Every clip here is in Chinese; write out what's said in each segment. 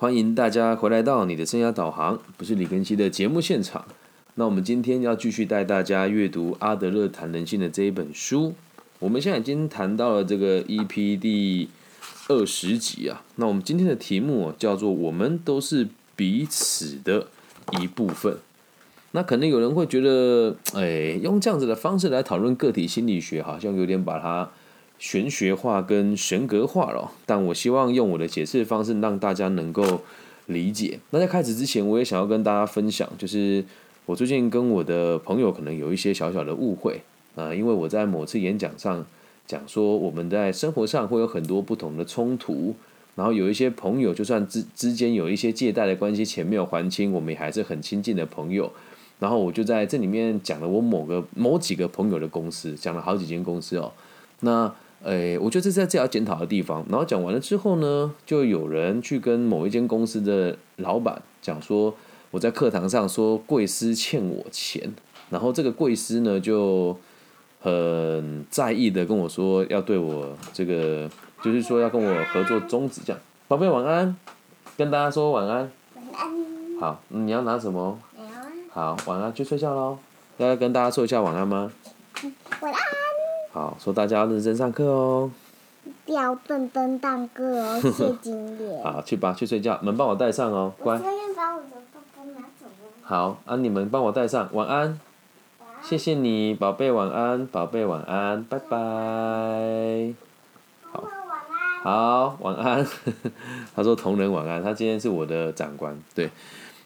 欢迎大家回来到你的生涯导航，不是李根熙的节目现场。那我们今天要继续带大家阅读阿德勒谈人性的这一本书。我们现在已经谈到了这个 EP 第二十集啊。那我们今天的题目叫做“我们都是彼此的一部分”。那可能有人会觉得，哎，用这样子的方式来讨论个体心理学，好像有点把它玄学化跟神格化了。但我希望用我的解释方式，让大家能够理解。那在开始之前，我也想要跟大家分享，就是我最近跟我的朋友可能有一些小小的误会啊，因为我在某次演讲上讲说，我们在生活上会有很多不同的冲突，然后有一些朋友，就算之之间有一些借贷的关系，钱没有还清，我们也还是很亲近的朋友。然后我就在这里面讲了我某个某几个朋友的公司，讲了好几间公司哦。那诶，我觉得这是在这要检讨的地方。然后讲完了之后呢，就有人去跟某一间公司的老板讲说，我在课堂上说贵司欠我钱，然后这个贵司呢就很在意的跟我说要对我这个，就是说要跟我合作终止这样。宝贝晚安，跟大家说晚安。晚安。好，你要拿什么？好，晚安，去睡觉喽。要跟大家说一下晚安吗？晚安。好，说大家要认真上课哦。要认真上课哦，谢金莲。好，去吧，去睡觉。门帮我带上哦，乖。我把我的包包拿走了。好，啊，你们帮我带上，晚安。谢谢你，宝贝，晚安，宝贝，晚安，拜拜。好。晚安。好，晚安。他说同仁晚安，他今天是我的长官，对。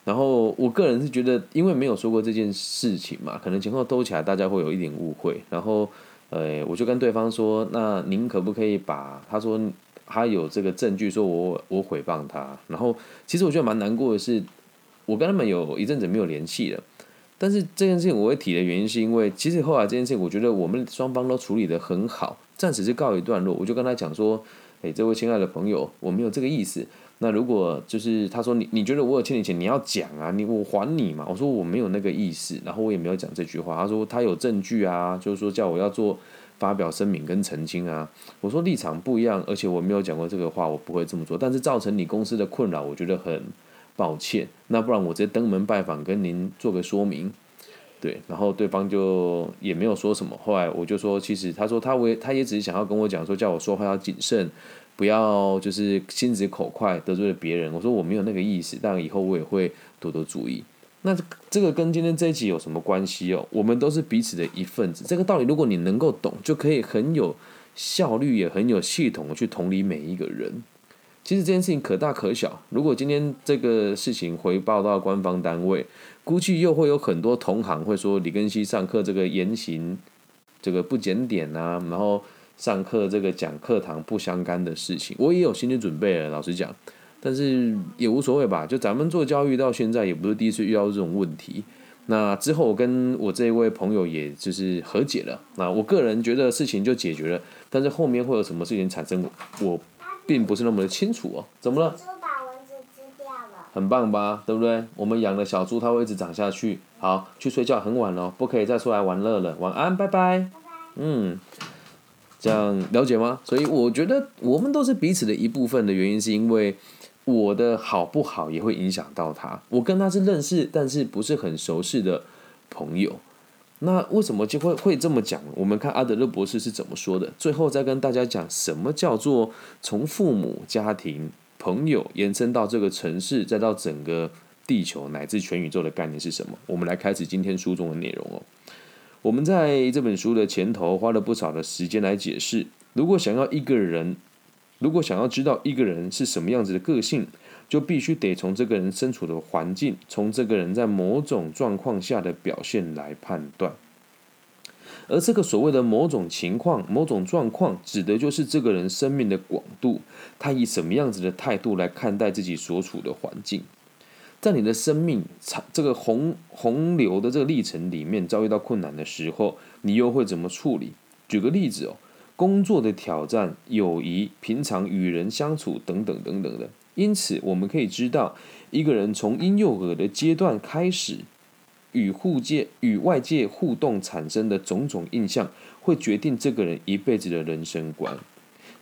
然后我个人是觉得，因为没有说过这件事情嘛，可能前后兜起来，大家会有一点误会。然后，呃，我就跟对方说：“那您可不可以把他说他有这个证据，说我我诽谤他？”然后，其实我觉得蛮难过的是，我跟他们有一阵子没有联系了。但是这件事情我会提的原因，是因为其实后来这件事情，我觉得我们双方都处理的很好，暂时是告一段落。我就跟他讲说：“哎，这位亲爱的朋友，我没有这个意思。”那如果就是他说你你觉得我有欠你钱，你要讲啊，你我还你嘛？我说我没有那个意思，然后我也没有讲这句话。他说他有证据啊，就是说叫我要做发表声明跟澄清啊。我说立场不一样，而且我没有讲过这个话，我不会这么做。但是造成你公司的困扰，我觉得很抱歉。那不然我直接登门拜访，跟您做个说明。对，然后对方就也没有说什么。后来我就说，其实他说他为他也只是想要跟我讲说，叫我说话要谨慎。不要就是心直口快得罪了别人。我说我没有那个意思，但以后我也会多多注意。那这个跟今天这一集有什么关系哦？我们都是彼此的一份子。这个道理，如果你能够懂，就可以很有效率，也很有系统的去同理每一个人。其实这件事情可大可小。如果今天这个事情回报到官方单位，估计又会有很多同行会说李根熙上课这个言行这个不检点啊，然后。上课这个讲课堂不相干的事情，我也有心理准备了。老实讲，但是也无所谓吧。就咱们做教育到现在，也不是第一次遇到这种问题。那之后，我跟我这一位朋友，也就是和解了。那我个人觉得事情就解决了，但是后面会有什么事情产生，我并不是那么的清楚哦。怎么了？猪把蚊子吃掉了。很棒吧？对不对？我们养的小猪，它会一直长下去。好，去睡觉，很晚了，不可以再出来玩乐了。晚安，拜拜。嗯。这样了解吗？所以我觉得我们都是彼此的一部分的原因，是因为我的好不好也会影响到他。我跟他是认识，但是不是很熟识的朋友。那为什么就会会这么讲？我们看阿德勒博士是怎么说的。最后再跟大家讲，什么叫做从父母、家庭、朋友延伸到这个城市，再到整个地球乃至全宇宙的概念是什么？我们来开始今天书中的内容哦。我们在这本书的前头花了不少的时间来解释，如果想要一个人，如果想要知道一个人是什么样子的个性，就必须得从这个人身处的环境，从这个人在某种状况下的表现来判断。而这个所谓的某种情况、某种状况，指的就是这个人生命的广度，他以什么样子的态度来看待自己所处的环境。在你的生命这个洪洪流的这个历程里面，遭遇到困难的时候，你又会怎么处理？举个例子哦，工作的挑战、友谊、平常与人相处等等等等的。因此，我们可以知道，一个人从婴幼儿的阶段开始，与互界与外界互动产生的种种印象，会决定这个人一辈子的人生观。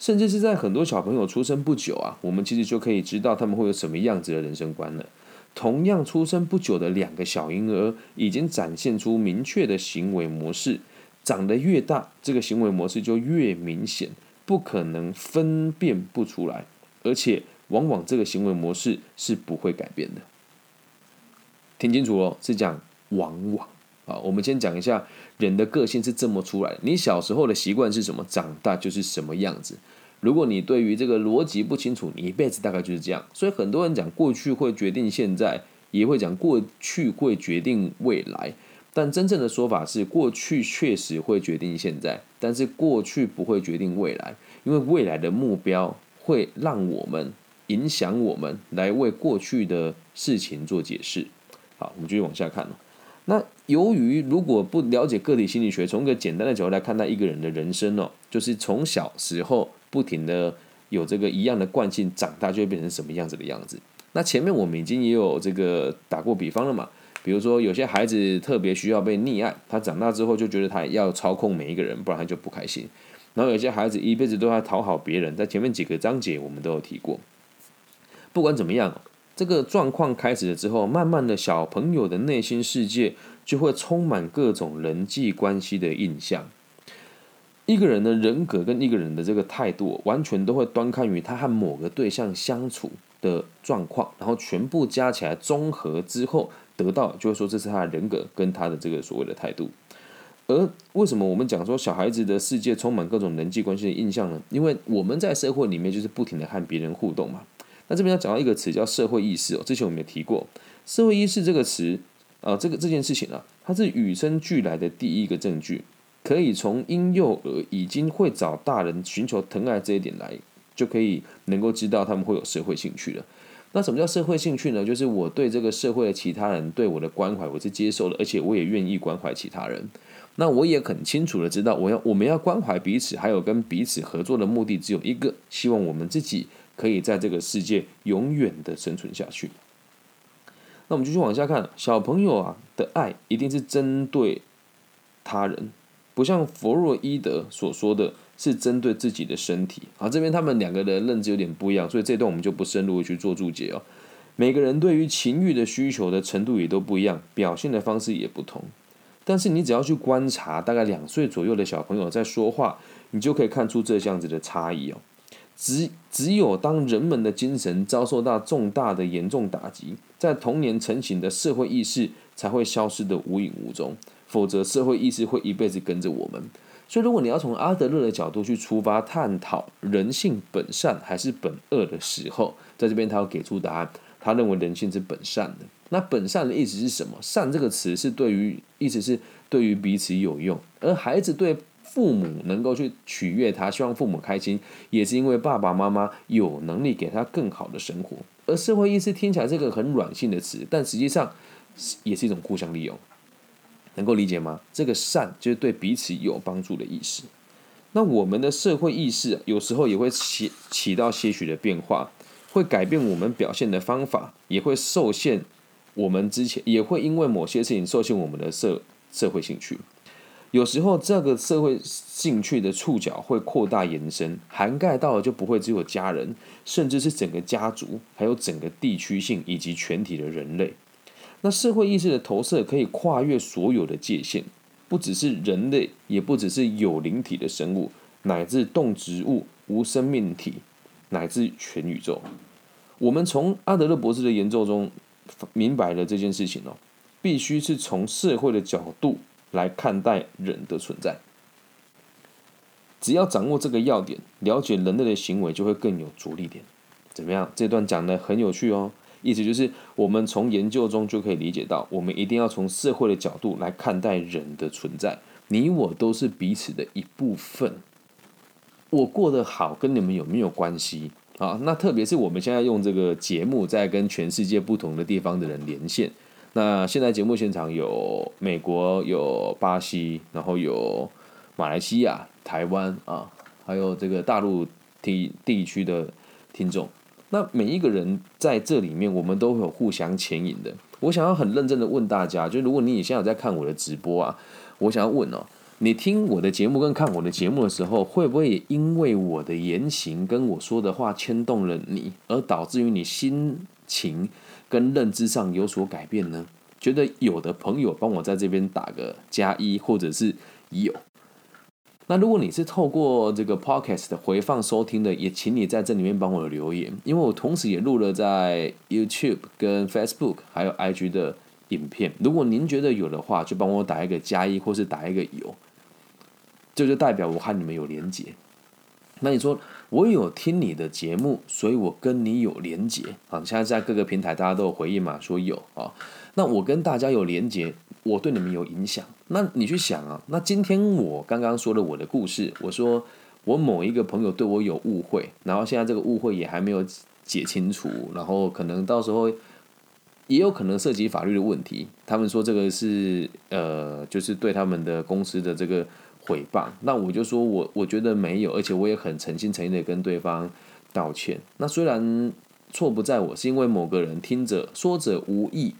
甚至是在很多小朋友出生不久啊，我们其实就可以知道他们会有什么样子的人生观了。同样出生不久的两个小婴儿，已经展现出明确的行为模式。长得越大，这个行为模式就越明显，不可能分辨不出来，而且往往这个行为模式是不会改变的。听清楚哦，是讲往往啊。我们先讲一下人的个性是这么出来的。你小时候的习惯是什么，长大就是什么样子。如果你对于这个逻辑不清楚，你一辈子大概就是这样。所以很多人讲过去会决定现在，也会讲过去会决定未来。但真正的说法是，过去确实会决定现在，但是过去不会决定未来，因为未来的目标会让我们影响我们来为过去的事情做解释。好，我们继续往下看那由于如果不了解个体心理学，从一个简单的角度来看待一个人的人生哦，就是从小时候不停的有这个一样的惯性，长大就会变成什么样子的样子。那前面我们已经也有这个打过比方了嘛。比如说，有些孩子特别需要被溺爱，他长大之后就觉得他要操控每一个人，不然他就不开心。然后有些孩子一辈子都在讨好别人，在前面几个章节我们都有提过。不管怎么样，这个状况开始了之后，慢慢的小朋友的内心世界就会充满各种人际关系的印象。一个人的人格跟一个人的这个态度，完全都会端看于他和某个对象相处的状况，然后全部加起来综合之后。得到就是说，这是他的人格跟他的这个所谓的态度。而为什么我们讲说小孩子的世界充满各种人际关系的印象呢？因为我们在社会里面就是不停的和别人互动嘛。那这边要讲到一个词叫社会意识哦，之前我们也提过，社会意识这个词啊，这个这件事情啊，它是与生俱来的第一个证据，可以从婴幼儿已经会找大人寻求疼爱这一点来，就可以能够知道他们会有社会兴趣了。那什么叫社会兴趣呢？就是我对这个社会的其他人对我的关怀，我是接受的，而且我也愿意关怀其他人。那我也很清楚的知道，我要我们要关怀彼此，还有跟彼此合作的目的只有一个，希望我们自己可以在这个世界永远的生存下去。那我们继续往下看，小朋友啊的爱一定是针对他人，不像弗洛伊德所说的。是针对自己的身体，好，这边他们两个的认知有点不一样，所以这段我们就不深入去做注解哦。每个人对于情欲的需求的程度也都不一样，表现的方式也不同。但是你只要去观察，大概两岁左右的小朋友在说话，你就可以看出这样子的差异哦。只只有当人们的精神遭受到重大的严重打击，在童年成型的社会意识才会消失的无影无踪，否则社会意识会一辈子跟着我们。所以，如果你要从阿德勒的角度去出发探讨人性本善还是本恶的时候，在这边他要给出答案。他认为人性是本善的。那本善的意思是什么？善这个词是对于意思是对于彼此有用，而孩子对父母能够去取悦他，希望父母开心，也是因为爸爸妈妈有能力给他更好的生活。而社会意识听起来是个很软性的词，但实际上也是一种互相利用。能够理解吗？这个善就是对彼此有帮助的意思。那我们的社会意识有时候也会起起到些许的变化，会改变我们表现的方法，也会受限我们之前也会因为某些事情受限我们的社社会兴趣。有时候这个社会兴趣的触角会扩大延伸，涵盖到的就不会只有家人，甚至是整个家族，还有整个地区性以及全体的人类。那社会意识的投射可以跨越所有的界限，不只是人类，也不只是有灵体的生物，乃至动植物、无生命体，乃至全宇宙。我们从阿德勒博士的研究中明白了这件事情哦，必须是从社会的角度来看待人的存在。只要掌握这个要点，了解人类的行为，就会更有着力点。怎么样？这段讲的很有趣哦。意思就是，我们从研究中就可以理解到，我们一定要从社会的角度来看待人的存在。你我都是彼此的一部分。我过得好，跟你们有没有关系啊？那特别是我们现在用这个节目在跟全世界不同的地方的人连线。那现在节目现场有美国、有巴西，然后有马来西亚、台湾啊，还有这个大陆地地区的听众。那每一个人在这里面，我们都会有互相牵引的。我想要很认真的问大家，就如果你现在在看我的直播啊，我想要问哦，你听我的节目跟看我的节目的时候，会不会也因为我的言行跟我说的话牵动了你，而导致于你心情跟认知上有所改变呢？觉得有的朋友帮我在这边打个加一，或者是有。那如果你是透过这个 podcast 的回放收听的，也请你在这里面帮我留言，因为我同时也录了在 YouTube、跟 Facebook 还有 IG 的影片。如果您觉得有的话，就帮我打一个加一，或是打一个有，这就代表我和你们有连结。那你说我有听你的节目，所以我跟你有连结啊。现在在各个平台大家都有回应嘛，说有啊。那我跟大家有连结，我对你们有影响。那你去想啊，那今天我刚刚说了我的故事，我说我某一个朋友对我有误会，然后现在这个误会也还没有解清楚，然后可能到时候也有可能涉及法律的问题。他们说这个是呃，就是对他们的公司的这个。诽谤，那我就说我我觉得没有，而且我也很诚心诚意的跟对方道歉。那虽然错不在我，是因为某个人听者说者无意，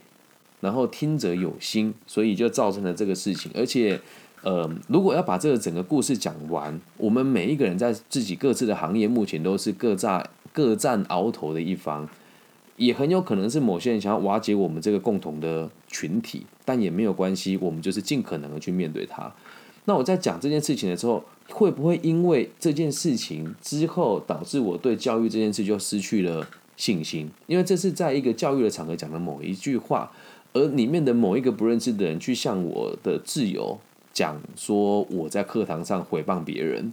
然后听者有心，所以就造成了这个事情。而且，呃，如果要把这个整个故事讲完，我们每一个人在自己各自的行业，目前都是各占各占鳌头的一方，也很有可能是某些人想要瓦解我们这个共同的群体，但也没有关系，我们就是尽可能的去面对它。那我在讲这件事情的时候，会不会因为这件事情之后导致我对教育这件事就失去了信心？因为这是在一个教育的场合讲的某一句话，而里面的某一个不认识的人去向我的挚友讲说我在课堂上诽谤别人，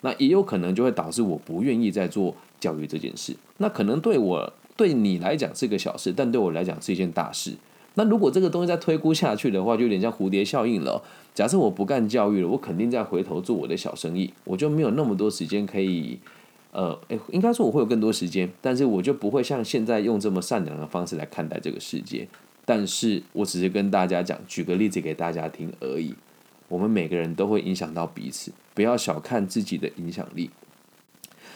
那也有可能就会导致我不愿意再做教育这件事。那可能对我对你来讲是个小事，但对我来讲是一件大事。那如果这个东西再推估下去的话，就有点像蝴蝶效应了。假设我不干教育了，我肯定再回头做我的小生意，我就没有那么多时间可以，呃，诶，应该说我会有更多时间，但是我就不会像现在用这么善良的方式来看待这个世界。但是我只是跟大家讲，举个例子给大家听而已。我们每个人都会影响到彼此，不要小看自己的影响力。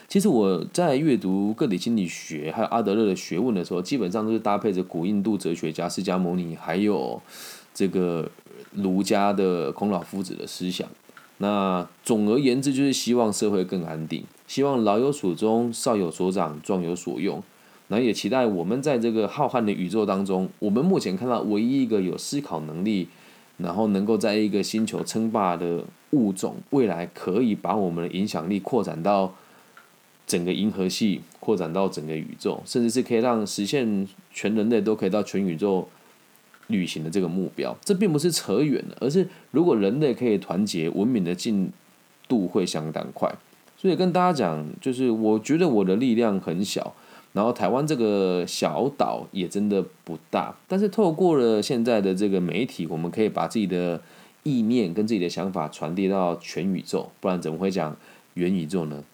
其实我在阅读个体心理学还有阿德勒的学问的时候，基本上都是搭配着古印度哲学家释迦牟尼，还有这个儒家的孔老夫子的思想。那总而言之，就是希望社会更安定，希望老有所终，少有所长，壮有所用。那也期待我们在这个浩瀚的宇宙当中，我们目前看到唯一一个有思考能力，然后能够在一个星球称霸的物种，未来可以把我们的影响力扩展到。整个银河系扩展到整个宇宙，甚至是可以让实现全人类都可以到全宇宙旅行的这个目标，这并不是扯远了，而是如果人类可以团结，文明的进度会相当快。所以跟大家讲，就是我觉得我的力量很小，然后台湾这个小岛也真的不大，但是透过了现在的这个媒体，我们可以把自己的意念跟自己的想法传递到全宇宙，不然怎么会讲元宇宙呢？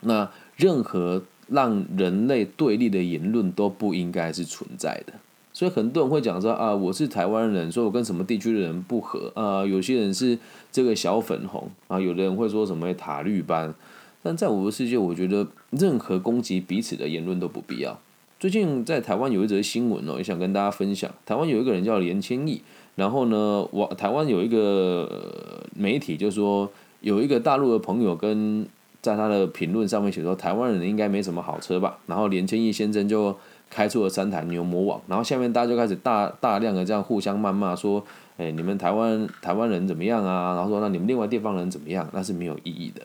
那任何让人类对立的言论都不应该是存在的，所以很多人会讲说啊，我是台湾人，说我跟什么地区的人不合啊，有些人是这个小粉红啊，有的人会说什么塔绿班，但在我的世界，我觉得任何攻击彼此的言论都不必要。最近在台湾有一则新闻哦，也想跟大家分享，台湾有一个人叫连千亿，然后呢，我台湾有一个媒体就说有一个大陆的朋友跟。在他的评论上面写说，台湾人应该没什么好车吧？然后连千亿先生就开出了三台牛魔王，然后下面大家就开始大大量的这样互相谩骂，说，哎，你们台湾台湾人怎么样啊？然后说，那你们另外地方人怎么样？那是没有意义的。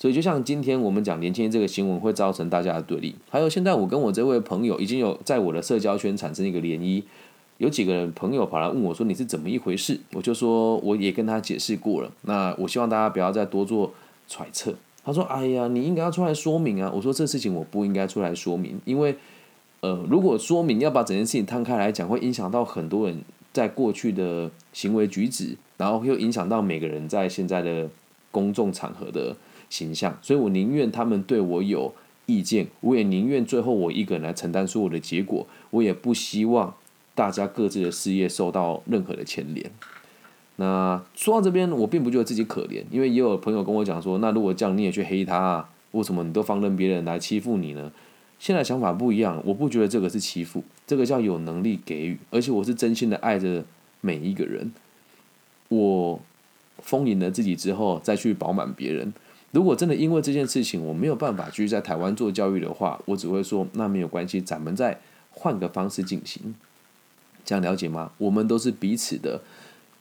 所以就像今天我们讲年轻人这个新闻会造成大家的对立，还有现在我跟我这位朋友已经有在我的社交圈产生一个涟漪，有几个人朋友跑来问我说你是怎么一回事？我就说我也跟他解释过了，那我希望大家不要再多做揣测。他说：“哎呀，你应该要出来说明啊！”我说：“这事情我不应该出来说明，因为，呃，如果说明要把整件事情摊开来讲，会影响到很多人在过去的行为举止，然后又影响到每个人在现在的公众场合的形象。所以我宁愿他们对我有意见，我也宁愿最后我一个人来承担所有的结果，我也不希望大家各自的事业受到任何的牵连。”那说到这边，我并不觉得自己可怜，因为也有朋友跟我讲说，那如果这样你也去黑他，啊为什么你都放任别人来欺负你呢？现在想法不一样，我不觉得这个是欺负，这个叫有能力给予，而且我是真心的爱着每一个人。我丰盈了自己之后，再去饱满别人。如果真的因为这件事情我没有办法继续在台湾做教育的话，我只会说那没有关系，咱们再换个方式进行。这样了解吗？我们都是彼此的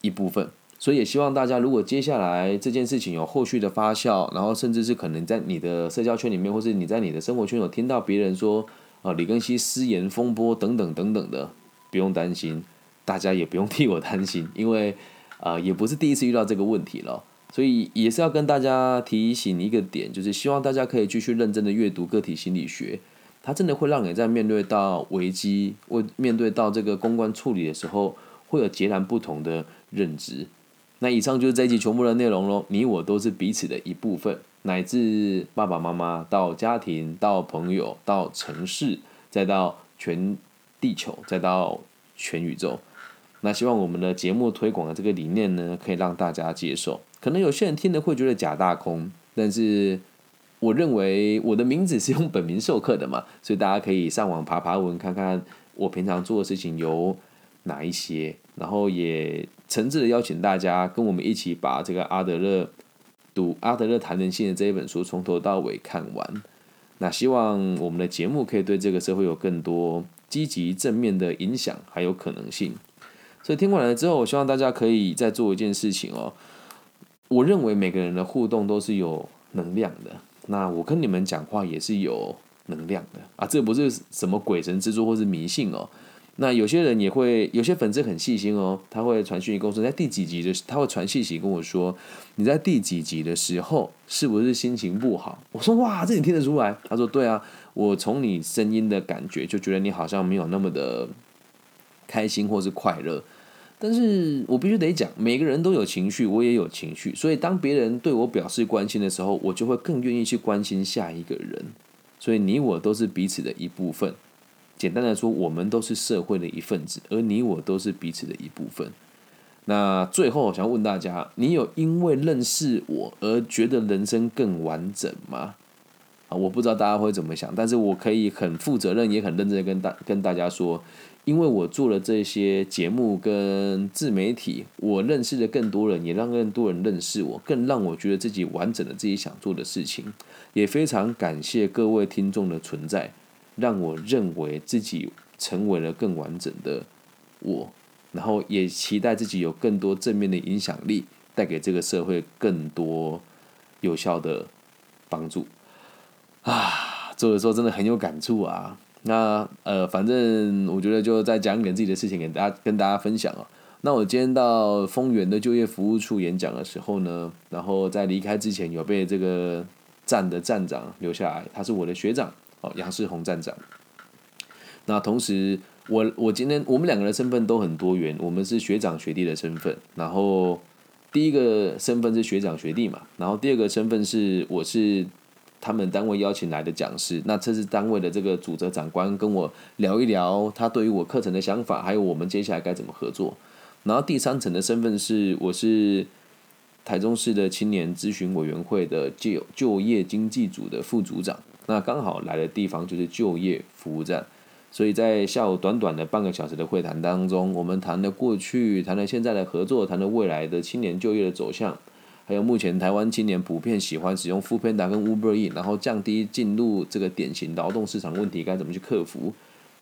一部分，所以也希望大家，如果接下来这件事情有后续的发酵，然后甚至是可能在你的社交圈里面，或是你在你的生活圈有听到别人说，呃，李根熙失言风波等等等等的，不用担心，大家也不用替我担心，因为呃，也不是第一次遇到这个问题了。所以也是要跟大家提醒一个点，就是希望大家可以继续认真的阅读个体心理学，它真的会让你在面对到危机，或面对到这个公关处理的时候，会有截然不同的认知。那以上就是这一集全部的内容喽。你我都是彼此的一部分，乃至爸爸妈妈到家庭，到朋友，到城市，再到全地球，再到全宇宙。那希望我们的节目推广的这个理念呢，可以让大家接受。可能有些人听了会觉得假大空，但是我认为我的名字是用本名授课的嘛，所以大家可以上网爬爬文，看看我平常做的事情有哪一些，然后也诚挚的邀请大家跟我们一起把这个阿德勒读阿德勒谈人性的这一本书从头到尾看完。那希望我们的节目可以对这个社会有更多积极正面的影响，还有可能性。所以听完了之后，我希望大家可以再做一件事情哦。我认为每个人的互动都是有能量的，那我跟你们讲话也是有能量的啊，这不是什么鬼神之作或是迷信哦。那有些人也会，有些粉丝很细心哦，他会传讯息跟我说，在第几集的，他会传信息跟我说，你在第几集的时候是不是心情不好？我说哇，这你听得出来？他说对啊，我从你声音的感觉就觉得你好像没有那么的开心或是快乐。但是我必须得讲，每个人都有情绪，我也有情绪，所以当别人对我表示关心的时候，我就会更愿意去关心下一个人。所以你我都是彼此的一部分。简单的说，我们都是社会的一份子，而你我都是彼此的一部分。那最后，我想问大家：你有因为认识我而觉得人生更完整吗？啊，我不知道大家会怎么想，但是我可以很负责任，也很认真的跟大跟大家说。因为我做了这些节目跟自媒体，我认识了更多人，也让更多人认识我，更让我觉得自己完整的自己想做的事情。也非常感谢各位听众的存在，让我认为自己成为了更完整的我，然后也期待自己有更多正面的影响力，带给这个社会更多有效的帮助。啊，做的时候真的很有感触啊。那呃，反正我觉得就再讲一点自己的事情给大家跟大家分享啊。那我今天到丰原的就业服务处演讲的时候呢，然后在离开之前有被这个站的站长留下来，他是我的学长哦，杨世宏站长。那同时，我我今天我们两个人身份都很多元，我们是学长学弟的身份。然后第一个身份是学长学弟嘛，然后第二个身份是我是。他们单位邀请来的讲师，那这是单位的这个主责长官跟我聊一聊他对于我课程的想法，还有我们接下来该怎么合作。然后第三层的身份是，我是台中市的青年咨询委员会的就就业经济组的副组长，那刚好来的地方就是就业服务站，所以在下午短短的半个小时的会谈当中，我们谈了过去，谈了现在的合作，谈了未来的青年就业的走向。还有目前台湾青年普遍喜欢使用 Food Panda 跟 Uber E，然后降低进入这个典型劳动市场问题该怎么去克服？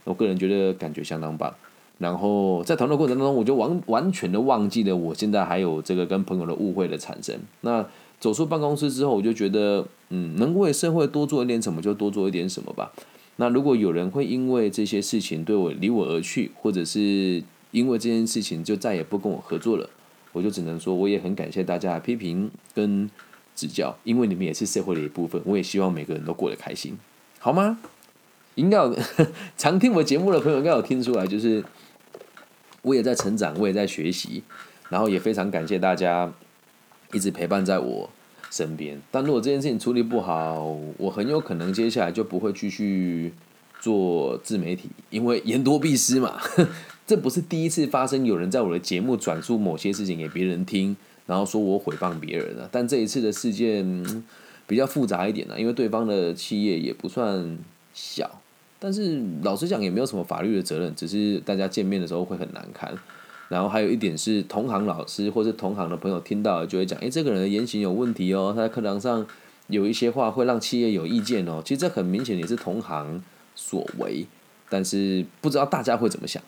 我个人觉得感觉相当棒。然后在讨论过程当中，我就完完全的忘记了我现在还有这个跟朋友的误会的产生。那走出办公室之后，我就觉得，嗯，能为社会多做一点什么就多做一点什么吧。那如果有人会因为这些事情对我离我而去，或者是因为这件事情就再也不跟我合作了。我就只能说，我也很感谢大家的批评跟指教，因为你们也是社会的一部分。我也希望每个人都过得开心，好吗？应该有 常听我节目的朋友应该有听出来，就是我也在成长，我也在学习，然后也非常感谢大家一直陪伴在我身边。但如果这件事情处理不好，我很有可能接下来就不会继续做自媒体，因为言多必失嘛。这不是第一次发生，有人在我的节目转述某些事情给别人听，然后说我诽谤别人了。但这一次的事件比较复杂一点呢，因为对方的企业也不算小，但是老实讲也没有什么法律的责任，只是大家见面的时候会很难堪。然后还有一点是同行老师或是同行的朋友听到了就会讲，诶，这个人的言行有问题哦，他在课堂上有一些话会让企业有意见哦。其实这很明显也是同行所为，但是不知道大家会怎么想，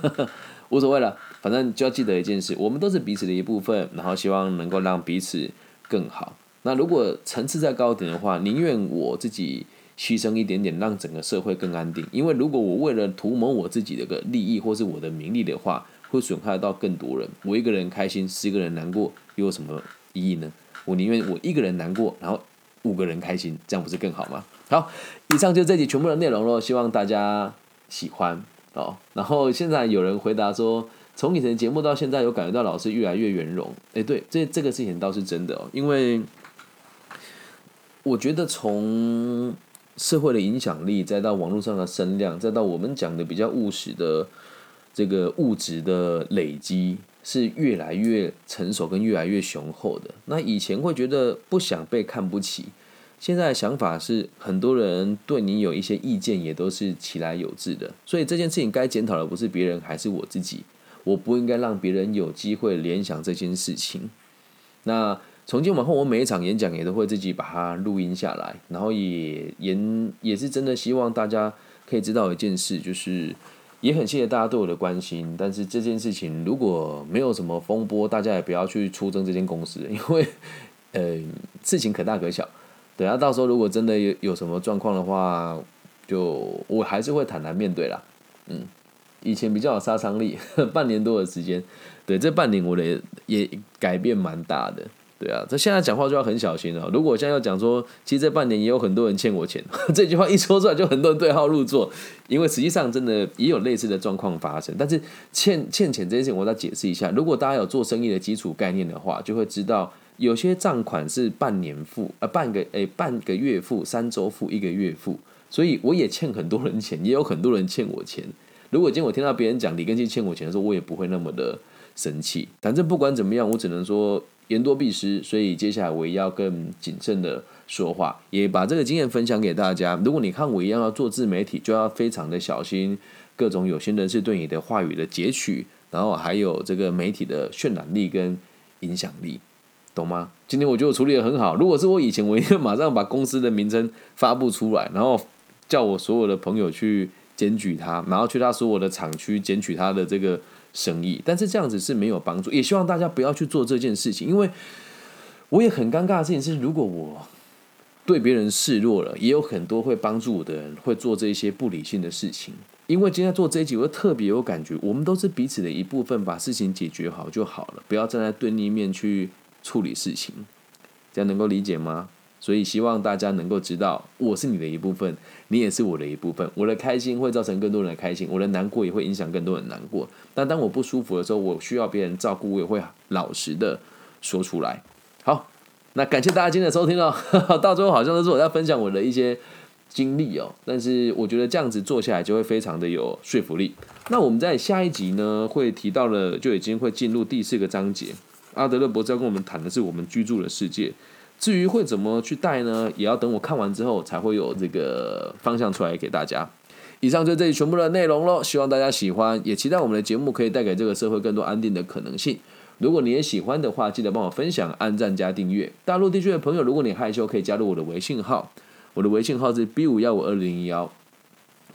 无所谓了，反正就要记得一件事，我们都是彼此的一部分，然后希望能够让彼此更好。那如果层次再高一点的话，宁愿我自己牺牲一点点，让整个社会更安定。因为如果我为了图谋我自己的个利益或是我的名利的话，会损害到更多人。我一个人开心，十个人难过，又有什么意义呢？我宁愿我一个人难过，然后五个人开心，这样不是更好吗？好，以上就这集全部的内容喽，希望大家喜欢哦。然后现在有人回答说，从以前节目到现在，有感觉到老师越来越圆融。诶，对，这这个事情倒是真的哦，因为。我觉得从社会的影响力，再到网络上的声量，再到我们讲的比较务实的这个物质的累积，是越来越成熟跟越来越雄厚的。那以前会觉得不想被看不起，现在的想法是很多人对你有一些意见，也都是其来有致的。所以这件事情该检讨的不是别人，还是我自己。我不应该让别人有机会联想这件事情。那。从今往后，我每一场演讲也都会自己把它录音下来，然后也也也是真的希望大家可以知道一件事，就是也很谢谢大家对我的关心。但是这件事情如果没有什么风波，大家也不要去出征这间公司，因为呃 事情可大可小。等下到时候如果真的有有什么状况的话，就我还是会坦然面对啦。嗯，以前比较有杀伤力，半年多的时间，对这半年我的也改变蛮大的。对啊，这现在讲话就要很小心了。如果现在要讲说，其实这半年也有很多人欠我钱，这句话一说出来，就很多人对号入座。因为实际上真的也有类似的状况发生。但是欠欠钱这件事情，我再解释一下。如果大家有做生意的基础概念的话，就会知道有些账款是半年付，呃，半个诶，半个月付，三周付，一个月付。所以我也欠很多人钱，也有很多人欠我钱。如果今天我听到别人讲李根基欠我钱的时候，我也不会那么的生气。反正不管怎么样，我只能说。言多必失，所以接下来我也要更谨慎的说话，也把这个经验分享给大家。如果你看我一样要做自媒体，就要非常的小心各种有心人士对你的话语的截取，然后还有这个媒体的渲染力跟影响力，懂吗？今天我觉得我处理的很好。如果是我以前，我一定马上把公司的名称发布出来，然后叫我所有的朋友去检举他，然后去他所有的厂区检举他的这个。生意，但是这样子是没有帮助，也希望大家不要去做这件事情，因为我也很尴尬的事情是，如果我对别人示弱了，也有很多会帮助我的人会做这些不理性的事情。因为今天做这一集，我特别有感觉，我们都是彼此的一部分，把事情解决好就好了，不要站在对立面去处理事情，这样能够理解吗？所以希望大家能够知道，我是你的一部分，你也是我的一部分。我的开心会造成更多人的开心，我的难过也会影响更多人难过。但当我不舒服的时候，我需要别人照顾，我也会老实的说出来。好，那感谢大家今天的收听哦。到最后好像都是我在分享我的一些经历哦，但是我觉得这样子做下来就会非常的有说服力。那我们在下一集呢，会提到了，就已经会进入第四个章节。阿德勒博士要跟我们谈的是我们居住的世界。至于会怎么去带呢？也要等我看完之后才会有这个方向出来给大家。以上就是这里全部的内容喽，希望大家喜欢，也期待我们的节目可以带给这个社会更多安定的可能性。如果你也喜欢的话，记得帮我分享、按赞加订阅。大陆地区的朋友，如果你害羞，可以加入我的微信号，我的微信号是 B 五幺五二零幺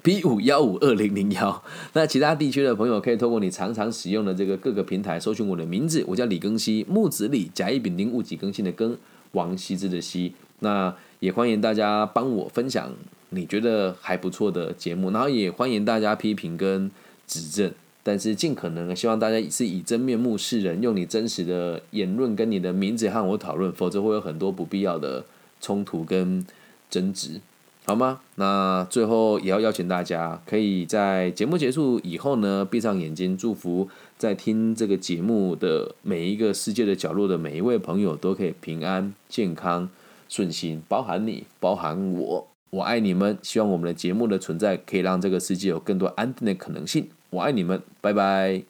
B 五幺五二零零幺。那其他地区的朋友，可以透过你常常使用的这个各个平台搜寻我的名字，我叫李更新，木子李，甲乙丙丁戊己更新的更。王羲之的羲，那也欢迎大家帮我分享你觉得还不错的节目，然后也欢迎大家批评跟指正，但是尽可能希望大家是以真面目示人，用你真实的言论跟你的名字和我讨论，否则会有很多不必要的冲突跟争执，好吗？那最后也要邀请大家，可以在节目结束以后呢，闭上眼睛祝福。在听这个节目的每一个世界的角落的每一位朋友都可以平安、健康、顺心，包含你，包含我，我爱你们。希望我们的节目的存在可以让这个世界有更多安定的可能性。我爱你们，拜拜。